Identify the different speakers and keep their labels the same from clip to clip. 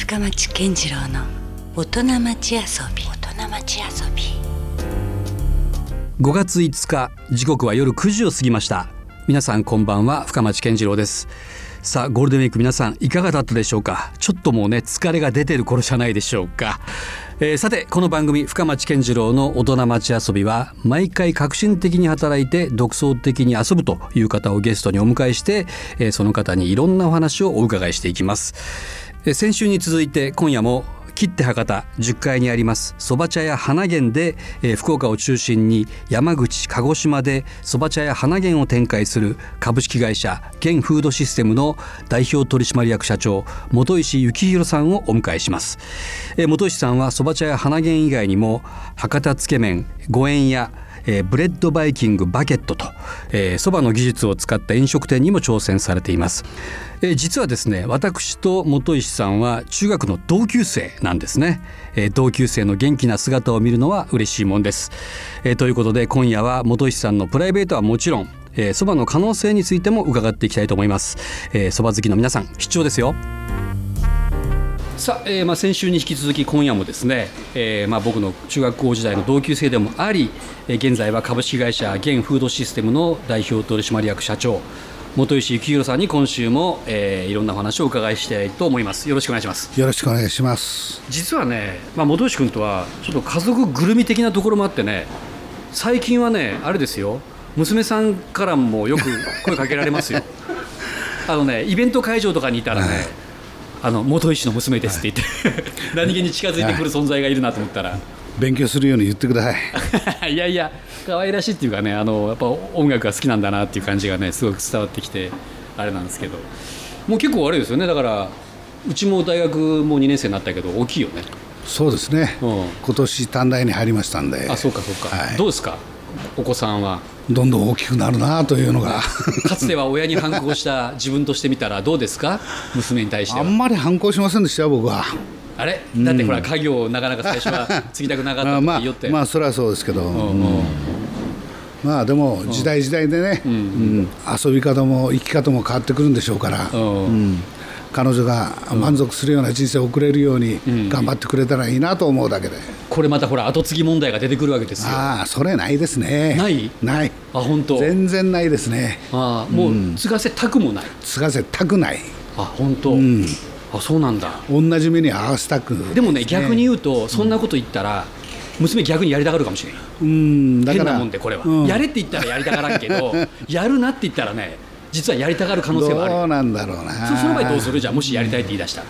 Speaker 1: 深町健次郎の大人町遊び。大人町遊び。
Speaker 2: 5月5日時刻は夜9時を過ぎました。皆さんこんばんは深町健次郎です。さあゴールデンウィーク皆さんいかがだったでしょうか？ちょっともうね疲れが出てる頃じゃないでしょうか、えー、さてこの番組深町健次郎の大人町遊びは毎回革新的に働いて独創的に遊ぶという方をゲストにお迎えして、えー、その方にいろんなお話をお伺いしていきます、先週に続いて今夜も切手博多10階にありますそば茶屋花源で、え、福岡を中心に山口鹿児島でそば茶屋花源を展開する株式会社現フードシステムの代表取締役社長本石幸宏さんをお迎えします、えー、本石さんはそば茶屋花源以外にも博多つけ麺五円屋えー、ブレッドバイキングバケットとそば、えー、の技術を使った飲食店にも挑戦されています、えー、実はですね私と本石さんは中学の同級生なんですね、えー、同級生の元気な姿を見るのは嬉しいもんです、えー、ということで今夜は本石さんのプライベートはもちろんそば、えー、の可能性についても伺っていきたいと思います。そば、えー、好きの皆さん必聴ですよ。さあ、えーまあ、先週に引き続き今夜もですね、えーまあ、僕の中学校時代の同級生でもあり、えー、現在は株式会社現フードシステムの代表取締役社長本石幸宏さんに今週も、えー、いろんなお話をお伺いしたいと思います。よろしくお願いします。
Speaker 3: よろしくお願いします。
Speaker 2: 実はね、まあ、本石君とはちょっと家族ぐるみ的なところもあってね最近はねあれですよ。娘さんからもよく声かけられますよ。あのねイベント会場とかにいたらね、はいあの元医師の娘ですって言って、はい、何気に近づいてくる存在がいるなと思ったら。
Speaker 3: 勉強するように言ってくだ
Speaker 2: さい。いやいや可愛らしいっていうかねあのやっぱ音楽が好きなんだなっていう感じがねすごく伝わってきてあれなんですけど。もう結構悪いですよねだからうちも大学も2年生になったけど大きいよね。
Speaker 3: そうですね、うん、今年短大に入りましたんで。
Speaker 2: あそうかそうか、はい、どうですか？お子さんは
Speaker 3: どんどん大きくなるなというのが。
Speaker 2: かつては親に反抗した自分としてみたらどうですか？娘に対して
Speaker 3: あんまり反抗しませんでした僕は。
Speaker 2: あれ？だってほら家業なかなか最初は継ぎたくなかったって言って。
Speaker 3: まあ、まあそれはそうですけど、うんうん。まあでも時代時代でね、うん。うん、遊び方も生き方も変わってくるんでしょうから、うん、彼女が満足するような人生を送れるように頑張ってくれたらいいなと思うだけで、
Speaker 2: これまたほら後継ぎ問題が出てくるわけですよ。
Speaker 3: ああそれないですね。
Speaker 2: ない？
Speaker 3: ない。
Speaker 2: あ本当。
Speaker 3: 全然ないですね。
Speaker 2: ああもう継がせたくもない、
Speaker 3: 継がせたくない。
Speaker 2: あ本当、うん、あそうなんだ。
Speaker 3: 同じ目に合わせたく。
Speaker 2: でもね。逆に言うとそんなこと言ったら、娘逆にやりたがるかもしれない、
Speaker 3: うん、
Speaker 2: だから。変なもんでこれは、うん、やれって言ったらやりたがらんけど やるなって言ったらね実はやりたがる可能性はある。
Speaker 3: どうなんだろうな。
Speaker 2: その場合どうする？じゃもしやりたいって言い出した。ら。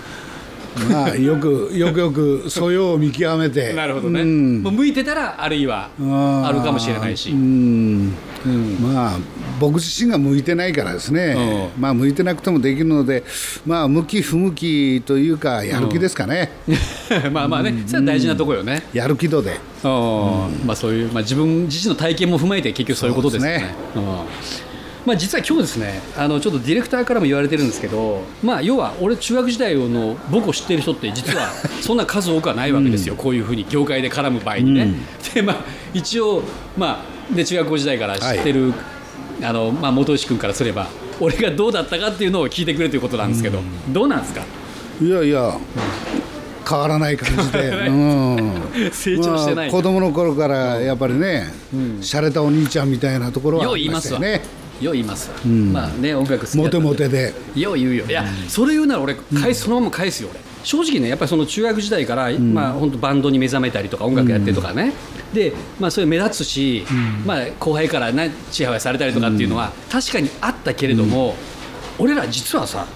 Speaker 3: まあ、よくよくよく素養を見極めて。
Speaker 2: なるほどね、うん、向いてたらあるいはあるかもしれないし、うん、
Speaker 3: うん、まあ僕自身が向いてないからですね、まあ向いてなくてもできるのでまあ向き不向きというかやる気ですかね、
Speaker 2: まあまあね。それは大事なところよね、
Speaker 3: やる気度で、
Speaker 2: まあそういう、まあ、自分自身の体験も踏まえて結局そういうことですね。まあ、実は今日ですねあのちょっとディレクターからも言われてるんですけど、まあ、要は俺中学時代の僕を知ってる人って実は そんな数多くはないわけですよ、うん、こういうふうに業界で絡む場合にね。うん、でまあ、一応、まあ、で中学校時代から知ってる、はい、あのまあ、本石君からすれば俺がどうだったかっていうのを聞いてくれということなんですけど、うん、どうなんですか？
Speaker 3: いやいや、変わらない感じで、うん、
Speaker 2: 成長してない、
Speaker 3: まあ、子供の頃からやっぱりね、うん、洒落たお兄ちゃんみたいなところはありましたよね。
Speaker 2: よう言います、うん、まあね音楽好き
Speaker 3: モテモテで。
Speaker 2: よう言うよ。いや、それ言うなら俺返す、そのまま返すよ俺。正直ねやっぱりその中学時代から、まあ本当バンドに目覚めたりとか音楽やってとかね、でまあそれ目立つし、まあ後輩からねちやほやされたりとかっていうのは確かにあったけれども、俺ら実はさ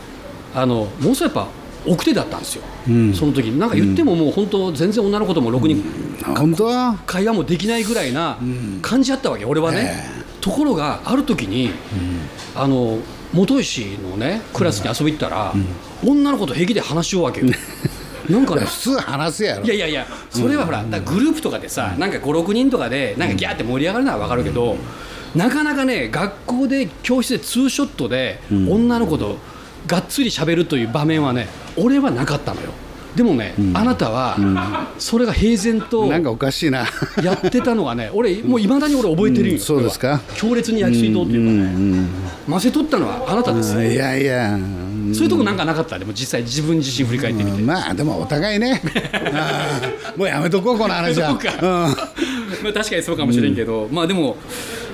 Speaker 2: あのもうそうやっぱ奥手だったんですよ、うん、その時なんか言ってももう本当全然女の子ともろくに、
Speaker 3: 本当？は
Speaker 2: 会話もできないぐらいな感じあったわけ俺はね、ところがある時に、あの元石のねクラスに遊び行ったら、女の子と平気で話しようわけよ。
Speaker 3: なんかね、普通話すやろ。
Speaker 2: いやいやいやそれはほら、グループとかでさなんか56人とかでなんかギャーって盛り上がるのは分かるけど、なかなかね学校で教室でツーショットで女の子とがっつり喋るという場面はね俺はなかったのよ。でもね、うん、あなたは、それが平然と
Speaker 3: なんかおかしいな。
Speaker 2: やってたのがね俺もういまだに俺覚えてるよ、うん、
Speaker 3: そうですか？
Speaker 2: 強烈に焼き水筒っていうかね、混ぜとったのはあなたです。
Speaker 3: いやいや。
Speaker 2: そういうとこなんかなかった？でも実際自分自身振り返ってみて、
Speaker 3: まあでもお互いね。もうやめとこうこの話は、うん、
Speaker 2: まあ確かにそうかもしれんけど、まあでも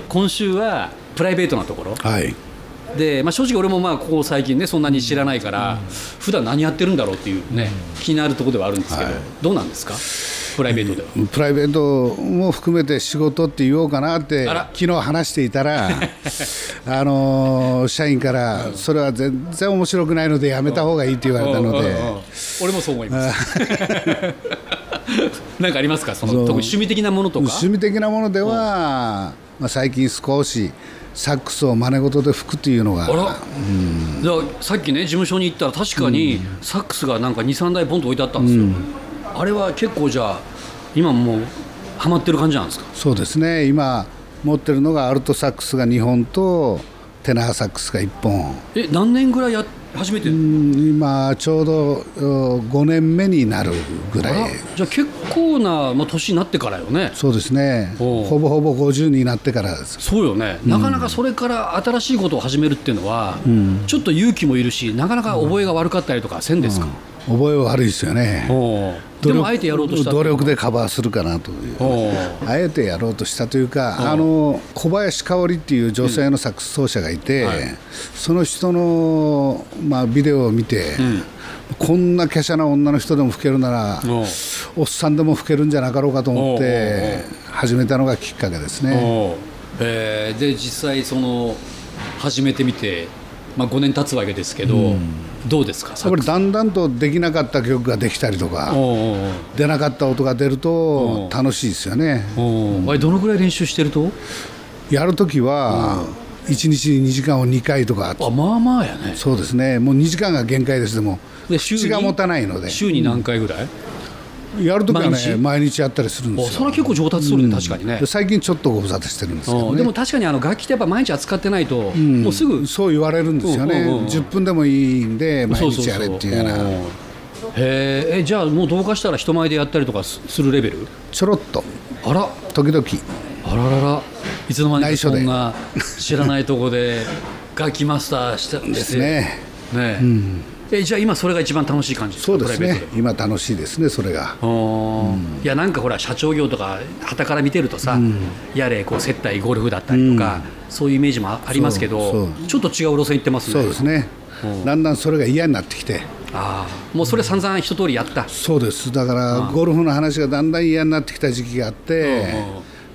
Speaker 2: 今週はプライベートなところ、
Speaker 3: はい
Speaker 2: で、まあ、正直俺もまあここ最近ねそんなに知らないから、普段何やってるんだろうっていうね、気になるところではあるんですけど、どうなんですか？プライベートでは。
Speaker 3: プライベートも含めて仕事って言おうかなって昨日話していたら あのー社員からそれは全然面白くないのでやめた方がいいって言われたので。
Speaker 2: うんうんうん俺もそう思います。なんかありますか？その特に趣味的なものとか？
Speaker 3: 趣味的なものでは、まあ、最近少しサックスを真似事で吹くっていうのが
Speaker 2: あら、じゃあさっきね事務所に行ったら確かにサックスがなんか23台ポンと置いてあったんですよ、あれは結構じゃあ今もうハマってる感じなんですか？
Speaker 3: そうですね。今持ってるのがアルトサックスが2本とテナーサックスが1本。
Speaker 2: え何年ぐらいや初めて、
Speaker 3: うん今ちょうど5年目になるぐらい。
Speaker 2: じゃあ結構な、まあ、年になってからよね。
Speaker 3: そうですね。ほぼほぼ50になってからです。
Speaker 2: そうよね、なかなかそれから新しいことを始めるっていうのは、ちょっと勇気もいるしなかなか覚えが悪かったりとかせんですか、
Speaker 3: 覚え悪いですよね。
Speaker 2: でもあえてやろうとした
Speaker 3: 努力でカバーするかなというあえてやろうとしたというか、あの小林香織っていう女性のサックス奏者がいて、
Speaker 2: はい。
Speaker 3: その人の、まあ、ビデオを見て、こんな華奢な女の人でも吹けるなら、
Speaker 2: お
Speaker 3: っさんでも吹けるんじゃなかろうかと思って、始めたのがきっかけですね。
Speaker 2: えーで実際その始めてみて、まあ、5年経つわけですけど、どうですか？
Speaker 3: やっぱりだんだんとできなかった曲ができたりとか、出なかった音が出ると楽しいですよね。
Speaker 2: おう。おうあれどのぐらい練習してると？
Speaker 3: やるときは、1日に2時間を2回とか、
Speaker 2: あまあまあやね。
Speaker 3: そうですね、もう2時間が限界です、でも、
Speaker 2: で週に？
Speaker 3: 口が持たないので、
Speaker 2: 週に何回ぐらい、
Speaker 3: やるときはね、毎日？やったりするんですよ。
Speaker 2: おそれは結構上達するね、確かにね。
Speaker 3: で最近ちょっとご無沙汰してるんですけどね。
Speaker 2: うん。でも確かにあの楽器ってやっぱ毎日扱ってないと、もうすぐ。
Speaker 3: そう言われるんですよね、
Speaker 2: うんうんうん。
Speaker 3: 10分でもいいんで、毎日やれっていうような、
Speaker 2: ん。へええじゃあもうどうかしたら人前でやったりとかすするレベル？
Speaker 3: ちょろっと、
Speaker 2: あら。
Speaker 3: 時々、
Speaker 2: あららら。いつの間にかそんな知らないとこで 楽器マスターした
Speaker 3: ですね、
Speaker 2: してねえじゃあ今それが一番楽しい感じ
Speaker 3: そうですね。今、楽しいですね、それが。
Speaker 2: あー。いやなんかほら社長業とか傍から見てるとさ、やれこう接待ゴルフだったりとか、そういうイメージもあありますけどちょっと違う路線行ってますね。
Speaker 3: そうですね、だんだんそれが嫌になってきて、
Speaker 2: ああもうそれ散々一通りやった。
Speaker 3: そうです、だからゴルフの話がだんだん嫌になってきた時期があって、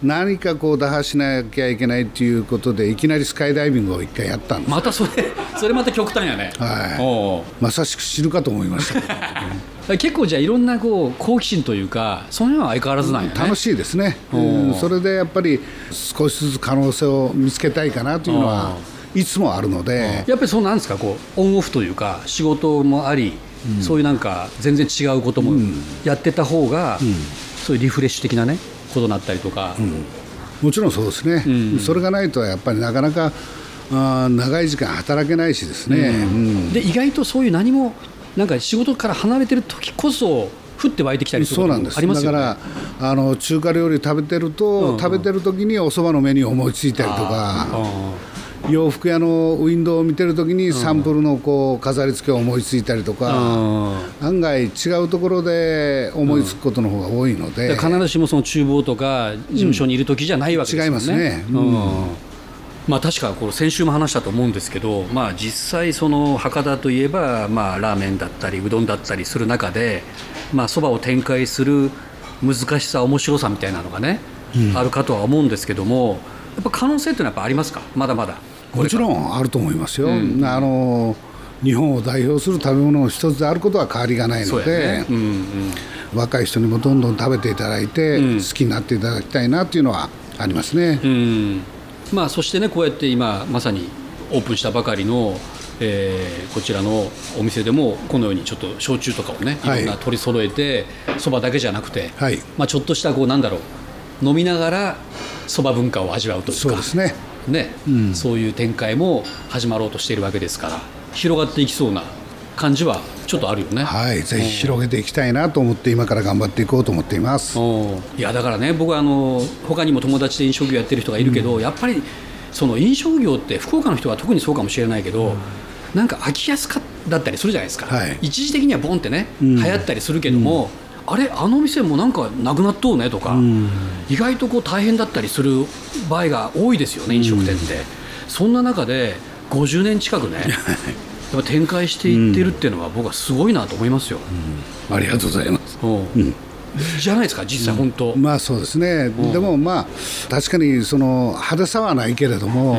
Speaker 3: 何かこう打破しなきゃいけないっていうことで、いきなりスカイダイビングを一回やったんです、
Speaker 2: またそれ それまた極端やね、
Speaker 3: はい。まさしく死ぬかと思いました
Speaker 2: 結構じゃあいろんなこう好奇心というかその辺は相変わらずなんやね。
Speaker 3: 楽しいですね、
Speaker 2: お
Speaker 3: う。んそれでやっぱり少しずつ可能性を見つけたいかなというのは、いつもあるので、
Speaker 2: やっぱりそうなんですかこうオンオフというか仕事もあり、そういうなんか全然違うこともやってた方が、そういうリフレッシュ的なねことになったりとか、
Speaker 3: もちろんそうですね、それがないとやっぱりなかなかあー長い時間働けないしですね、うん。
Speaker 2: で意外とそういう何もなんか仕事から離れてる時こそ降って湧いてきたりすることも
Speaker 3: そうなんです。
Speaker 2: ありますよね。
Speaker 3: だからあの中華料理食べてると、食べてる時にお蕎麦のメニューを思いついたりとか洋服屋のウィンドウを見てる時にサンプルのこう飾り付けを思いついたりとか、案外違うところで思いつくことの方が多いので、
Speaker 2: で必ずしもその厨房とか事務所にいる時じゃないわけですよね。
Speaker 3: 違いますね。うん。
Speaker 2: うん。まあ、確かこれ先週も話したと思うんですけど、まあ、実際その博多といえば、まあ、ラーメンだったりうどんだったりする中でまあそばを展開する難しさ面白さみたいなのがね、あるかとは思うんですけどもやっぱ可能性っていうのはやっぱありますか？まだまだ
Speaker 3: もちろんあると思いますよ、あの日本を代表する食べ物の一つであることは変わりがないので、
Speaker 2: やね、うんうん。
Speaker 3: 若い人にもどんどん食べていただいて、
Speaker 2: うん。
Speaker 3: 好きになっていただきたいなっていうのはありますね。
Speaker 2: うん。まあ、そしてねこうやって今まさにオープンしたばかりの、えーこちらのお店でもこのようにちょっと焼酎とかをねい
Speaker 3: はい。
Speaker 2: ろんな取り揃えてそば、だけじゃなくて、
Speaker 3: はい。
Speaker 2: まあ、ちょっとしたこうなんだろう飲みながらそば文化を味わうというか。
Speaker 3: そうですね
Speaker 2: ねそういう展開も始まろうとしているわけですから広がっていきそうな感じはちょっとあるよね。
Speaker 3: はい、ぜひ広げていきたいなと思って今から頑張っていこうと思っています。
Speaker 2: おいやだからね僕はあの他にも友達で飲食業やってる人がいるけど、やっぱりその飲食業って福岡の人は特にそうかもしれないけど、なんか飽きやすかったりするじゃないですか、
Speaker 3: はい。
Speaker 2: 一時的にはボンってね、
Speaker 3: ん。
Speaker 2: 流行ったりするけども、あれあの店もなんかなくなっとうねとか、
Speaker 3: ん。
Speaker 2: 意外とこう大変だったりする場合が多いですよね飲食店って、そんな中で50年近くね やっぱ展開していってるっていうのは僕はすごいなと思いますよ、
Speaker 3: ありがとうございます。
Speaker 2: うん。じゃないですか実際本当、
Speaker 3: まあそうですね、でもまあ確かにその派手さはないけれども、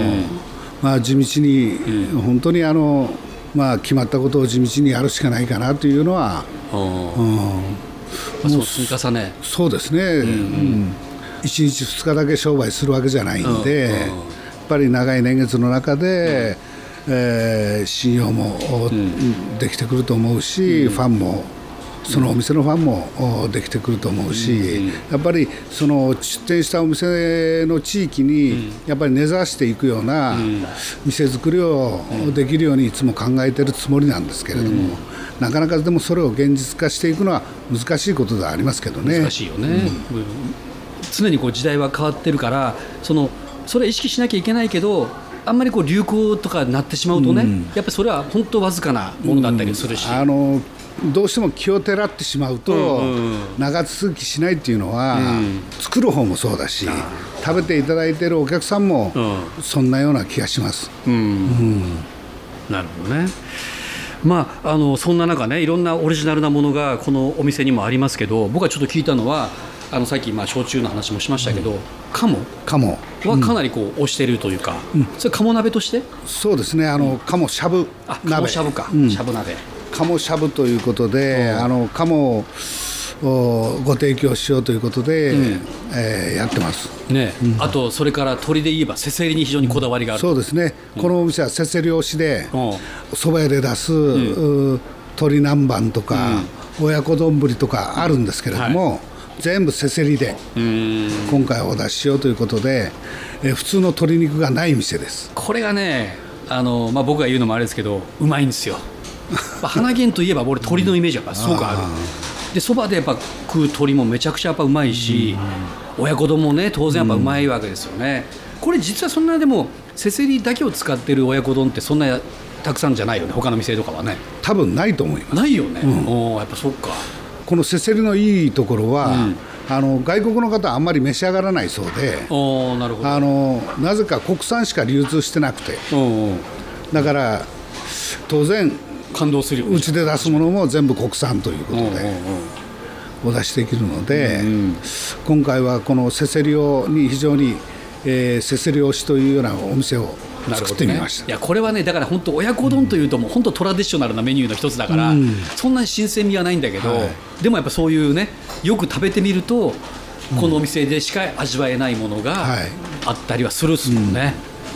Speaker 3: まあ地道に、本当にあのまあ決まったことを地道にやるしかないかなというのは、
Speaker 2: うん。
Speaker 3: うん、
Speaker 2: まあそう積み重ね。
Speaker 3: そうですね、うん。1日2日だけ商売するわけじゃないんで、やっぱり長い年月の中で、えー信用もおできてくると思うし、ファンもそのお店のファンもおできてくると思うし、やっぱりその出店したお店の地域にやっぱり根ざしていくような店作りをできるようにいつも考えてるつもりなんですけれども、なかなかでもそれを現実化していくのは難しいことではありますけどね。
Speaker 2: 難しいよね、うん。常にこう時代は変わってるからそのそれは意識しなきゃいけないけどあんまりこう流行とかになってしまうとね、やっぱりそれは本当わずかなものだったりするし、
Speaker 3: あのどうしても気をてらってしまうと、
Speaker 2: うんうん
Speaker 3: 長続きしないっていうのは、
Speaker 2: うん。
Speaker 3: 作る方もそうだし食べていただいているお客さんも、
Speaker 2: う
Speaker 3: そんなような気がします。
Speaker 2: うん。なるほどね。まあ、あのそんな中ねいろんなオリジナルなものがこのお店にもありますけど僕がちょっと聞いたのはあのさっきまあ焼酎の話もしましたけど、鴨？
Speaker 3: 鴨。
Speaker 2: はかなりこう推しているというか、それ鴨鍋として？
Speaker 3: そうですね。あの、鴨しゃぶ
Speaker 2: 鴨しゃぶか、
Speaker 3: うん。
Speaker 2: しゃぶ鍋
Speaker 3: 鴨しゃぶということで、あの鴨をおご提供しようということで、えーやってます。
Speaker 2: ね、あとそれから鶏で言えばせせりに非常にこだわりがある、
Speaker 3: そうですね、このお店はせせり推しで、
Speaker 2: うん。
Speaker 3: そば屋で出す、う鶏南蛮とか、親子丼とかあるんですけれども、全部せせりで
Speaker 2: うん。
Speaker 3: 今回お出ししようということで、えー普通の鶏肉がない店です。
Speaker 2: これがねあの、まあ、僕が言うのもあれですけどうまいんですよ、まあ、花源といえば俺鶏のイメージがすごくある。でそばでやっぱ食う鶏もめちゃくちゃやっぱうまいし、親子丼もね当然やっぱうまいわけですよね、これ実はそんなでもせせりだけを使ってる親子丼ってそんなたくさんじゃないよね他の店とかはね。
Speaker 3: 多分ないと思います。
Speaker 2: ないよね、おーやっぱそっか。
Speaker 3: このせせりのいいところは、あの外国の方はあんまり召し上がらないそうで
Speaker 2: なるほど。
Speaker 3: あのなぜか国産しか流通してなくて。
Speaker 2: うんうん。
Speaker 3: だから当然
Speaker 2: 感動する
Speaker 3: うちで出すものも全部国産ということ
Speaker 2: うんうんうん
Speaker 3: でお出しできるので、今回はこのせせりをに非常に、えーせせり推しというようなお店を作ってみました、
Speaker 2: いやこれはねだから本当親子丼というともう本当トラディショナルなメニューの一つだから、そんなに新鮮味はないんだけど、
Speaker 3: はい。
Speaker 2: でもやっぱそういうねよく食べてみるとこのお店でしか味わえないものが
Speaker 3: はい。
Speaker 2: あったりはするっすもんね、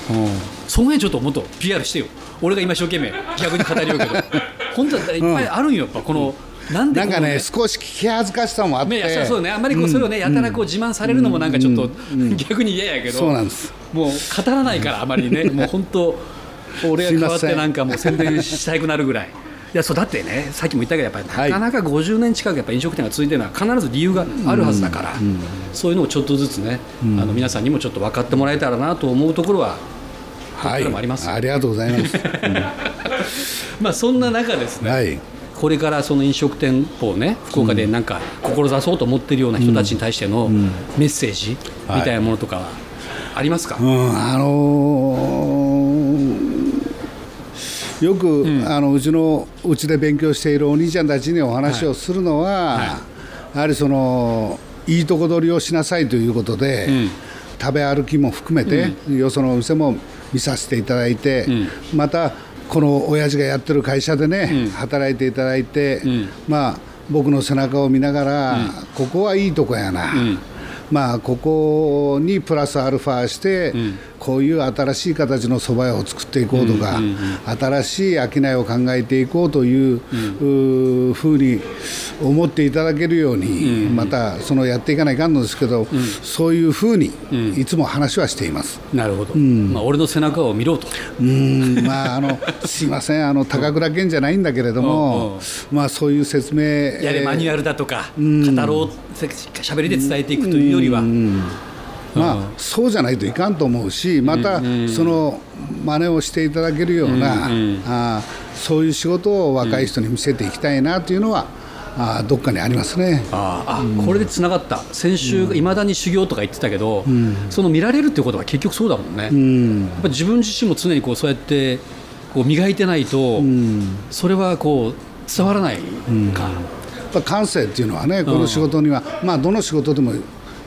Speaker 2: うん。その辺ちょっともっと PR してよ俺が今一生懸命逆に語りようけど。本当はいっぱいあるんよやっぱこの、なんで
Speaker 3: かね少し聞き恥ずかしさもあって、
Speaker 2: ね、いやそうね。あんまりこうそれをね、やたらこう自慢されるのもなんかちょっと、逆に嫌やけど。
Speaker 3: そうなんです。
Speaker 2: もう語らないからあまりね。もう本当俺が変わってなんかもう宣伝したくなるぐらい。いやそうだってねさっきも言ったけどやっぱりなかなか50年近くやっぱ飲食店が続いてるのは必ず理由があるはずだから、そういうのをちょっとずつね、あの皆さんにもちょっと分かってもらえたらなと思うところは
Speaker 3: はい。
Speaker 2: もあります。
Speaker 3: ありがとうございます、
Speaker 2: まあそんな中ですね、
Speaker 3: はい。
Speaker 2: これからその飲食店舗をね福岡でなんか志そうと思ってるような人たちに対してのメッセージみたいなものとかはありますか、
Speaker 3: うん、あのーよく、あのうちのうちで勉強しているお兄ちゃんたちにお話をするのは、
Speaker 2: はい。
Speaker 3: やはりそのいいとこ取りをしなさいということで、
Speaker 2: ん。
Speaker 3: 食べ歩きも含めて、よそのお店も見させていただいて、またこの親父がやってる会社でね、働いていただいて、まあ僕の背中を見ながら、ここはいいとこやな、まあここにプラスアルファして、こういう新しい形の蕎麦屋を作っていこうとか、新しい商いを考えていこうという,、うふうに思っていただけるように、またそのやっていかないかんのですけど、そういうふうにいつも話はしています。
Speaker 2: なるほど、まあ、俺の背中を見ろと。
Speaker 3: うん。まああの すいません。あの高倉健じゃないんだけれども、まあそういう説明
Speaker 2: やれマニュアルだとか、語ろうしゃべりで伝えていくというよりは、
Speaker 3: まあ、そうじゃないといかんと思うしまたその真似をしていただけるような、あそういう仕事を若い人に見せていきたいなというのは、あどっかにありますね。
Speaker 2: ああ、これでつながった。先週いまだに修行とか言ってたけど、その見られるっていうことは結局そうだもんね、やっぱ自分自身も常にこうそうやってこう磨いてないと、それはこう伝わらないか、
Speaker 3: 感性っていうのはねこの仕事には、まあどの仕事でも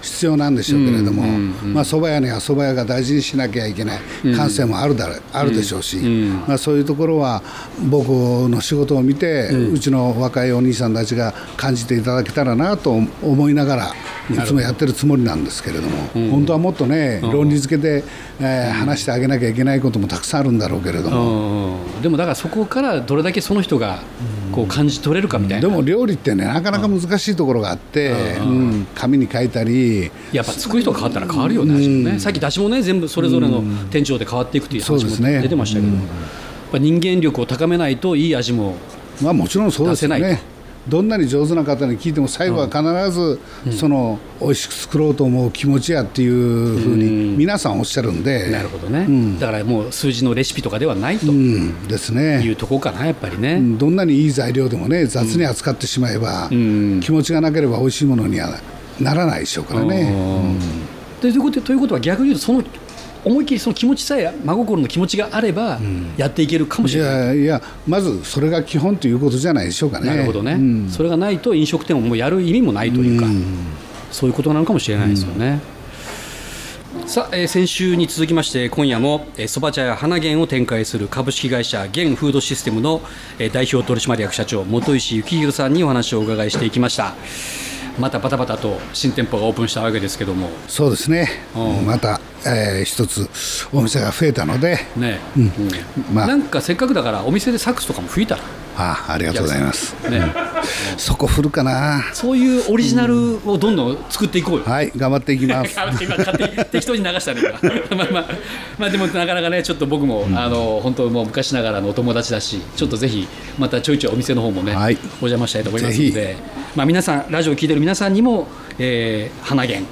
Speaker 3: 必要なんでしょうけれども、まあ蕎麦屋には蕎麦屋が大事にしなきゃいけない感性もあるだろあるでしょうし、まあそういうところは僕の仕事を見て、うちの若いお兄さんたちが感じていただけたらなと思いながらいつもやってるつもりなんですけれども、本当はもっとね論理付けで、えー、話してあげなきゃいけないこともたくさんあるんだろうけれども、
Speaker 2: でもだからそこからどれだけその人がこう感じ取れるかみたい
Speaker 3: な、でも料理ってねなかなか難しいところがあって、うん、紙に書いたり。
Speaker 2: やっぱ作る人が変わったら変わるよね,、うん。ねさっき出しもね全部それぞれの店長で変わっていくという話も出てましたけど、ね、やっぱ人間力を高めないといい味も
Speaker 3: まあもちろんそうですねどんなに上手な方に聞いても最後は必ずその美味しく作ろうと思う気持ちやっていうふうに皆さんおっしゃるんで。
Speaker 2: なるほどね、うん、だからもう数字のレシピとかではないと、うん、ですね。いうとこかなやっぱりね、
Speaker 3: どんなにいい材料でもね雑に扱ってしまえば、気持ちがなければ美味しいものにはならないでしょうからね。
Speaker 2: ということということは逆に言うとその思いっきりその気持ちさえ真心の気持ちがあればやっていけるかもしれない、
Speaker 3: うん、いやいやまずそれが基本ということじゃないでしょうかね
Speaker 2: なるほどね、うん、それがないと飲食店をもうやる意味もないというか、うん、そういうことなのかもしれないですよね、さあ、えー、先週に続きまして今夜もそば、えー、茶や花源を展開する株式会社現フードシステムの、えー、代表取締役社長本石幸宏さんにお話をお伺いしていきました。またバタバタと新店舗がオープンしたわけですけども。
Speaker 3: そうですね、またえー、一つお店が増えたので、ね
Speaker 2: うん、まあ、なんかせっかくだからお店でサックスとかも吹いたら。
Speaker 3: あありがとうございます、ね、そこ振るかな。
Speaker 2: そういうオリジナルをどんどん作っていこうよ、
Speaker 3: はい頑張っていきます。
Speaker 2: 今勝手に適当に流したね まあまあまあでもなかなかねちょっと僕も、うん、あの本当もう昔ながらのお友達だしちょっとぜひまたちょいちょいお店の方もね、はい、お邪魔したいと思いますので。まあ皆さんラジオを聞いてる皆さんにも、えー、花源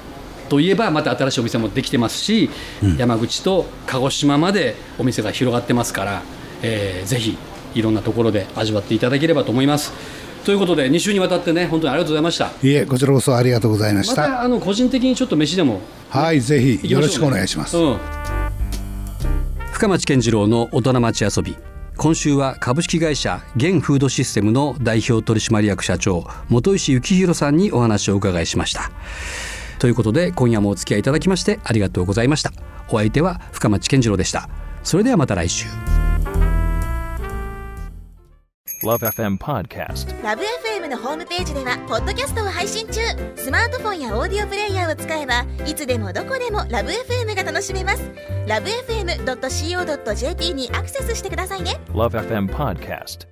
Speaker 2: といえばまた新しいお店もできてますし、うん、山口と鹿児島までお店が広がってますから、えー、ぜひいろんなところで味わっていただければと思います。ということで2週にわたってね本当にありがとうございました。
Speaker 3: いえこちらこそありがとうございました。ま
Speaker 2: たあの個人的にちょっと飯でも、ね、
Speaker 3: はいぜひよろしくお願いします、うん、
Speaker 2: 深町健次郎の大人町遊び。今週は株式会社現フードシステムの代表取締役社長本石幸宏さんにお話をお伺いしましたということで今夜もお付き合いいただきましてありがとうございました。お相手は深町健次郎でした。それではまた来週。
Speaker 4: LoveFM Podcast LoveFM のホームページではポッドキャストを配信中。スマートフォンやオーディオプレイヤーを使えばいつでもどこでも LoveFM が楽しめます。LoveFM.co.jp にアクセスしてくださいね。LoveFM Podcast